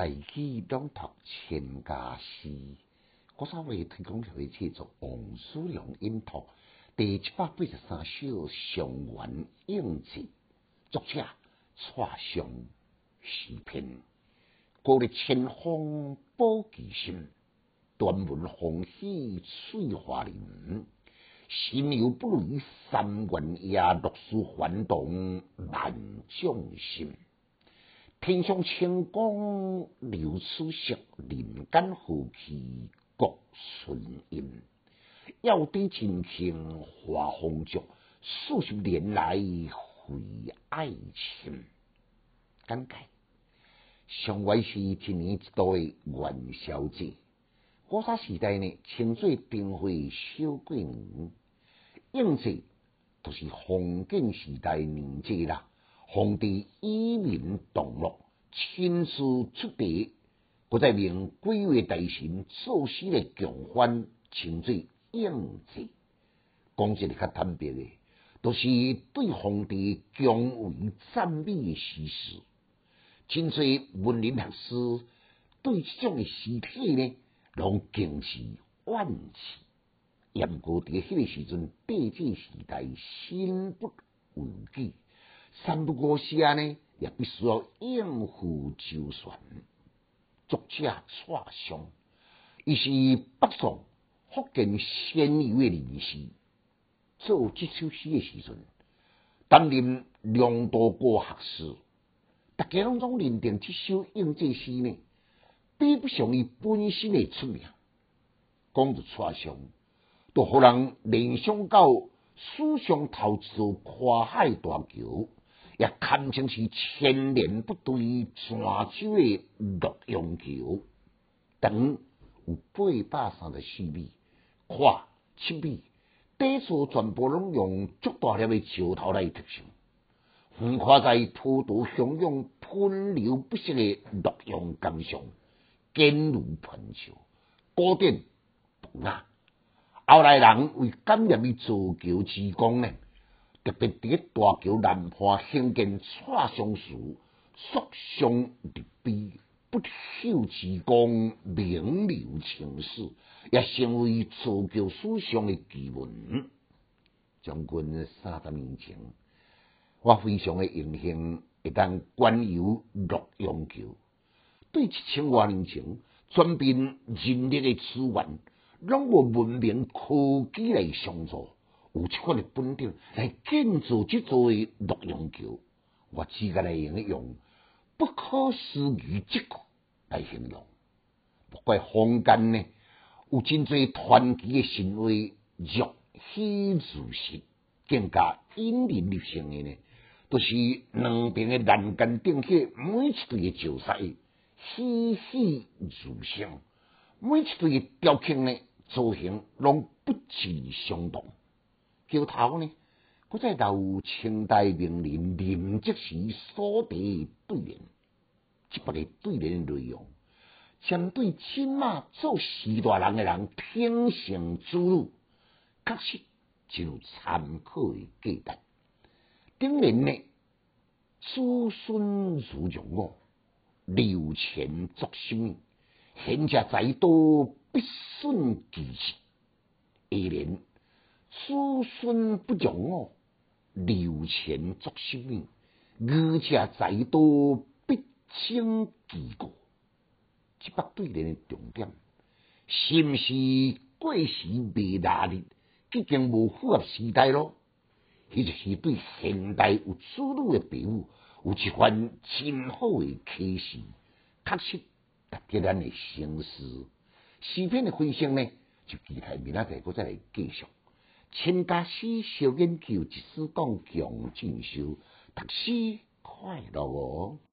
大器朗读千家诗，我稍微推广下去制作王叔良音读第七百八十三首上元应节，作者蔡尚诗篇，过日千峰保其心，端文风喜翠花林，心有不如三元夜，落书还动万众心。天上清光流此色，人间和气各顺音。要地真情化风俗，数十年来回爱情。感慨，上元是一年一度的元宵节。古早时代呢，称作灯会小过年。应节就是封建时代年节啦。皇帝以民动怒，亲自出题，不再命几位大臣作诗来强翻，称作应节。讲一个较坦白的，都是对皇帝恭维赞美的事实。真侪文人学士对这种的诗体呢，拢敬持万起。严过伫迄个时阵，帝制时代，心不为己。三不五时啊呢，也必须要应付周旋。作者蔡襄，伊是北宋福建仙游的人士，做这首诗的时阵，担任良多国学士，大家拢总认定这首应节诗呢，比不上伊本身的出名。讲到蔡襄，都互人联想到史上头次跨海大桥。也堪称是千年不对泉州的洛阳桥，长有八百三十四米，宽七米，底座全部拢用足大粒的石头来特成，横跨在波涛汹涌、喷流不息的洛阳江上，坚如磐石，高点不雅。后来人为感念伊造桥之功呢？特别伫大桥南畔兴建蔡相祠，塑像立碑，不朽之功，名留青史，也成为造桥史上的奇闻。将近三十年前，我非常的荣幸，会当观游洛阳桥。对一千多年前，全凭人力的资源，拢无文明科技来相助。有这款的本领来建造即座洛阳桥，我只个来用不可思议这个来形容。不过坊间呢，有真侪传奇的神话，若虚如实，更加引人入胜的呢，都是两边的栏杆顶起每一对的石狮，栩栩如生，每一对的雕刻呢，造型拢不尽相同。桥头呢，搁再留清代名人林则徐所题对联，即个对联内容，针对金马做时代人的人品性之路，确实真有参考的价值。顶联呢，子孙如荣我，留钱作心，贤者再多必顺其事。下联。子孙不容哦，留钱作寿命；余者再多，必清其过。这八对联的重点，是毋是过时未大日，已经无符合时代咯？迄就是对现代有子女的朋友，有一番真好的启示。确实，值得咱的深思。视频的分析呢，就期待明仔载再来继续。千家诗小研究，一丝讲强进修，读书快乐哦。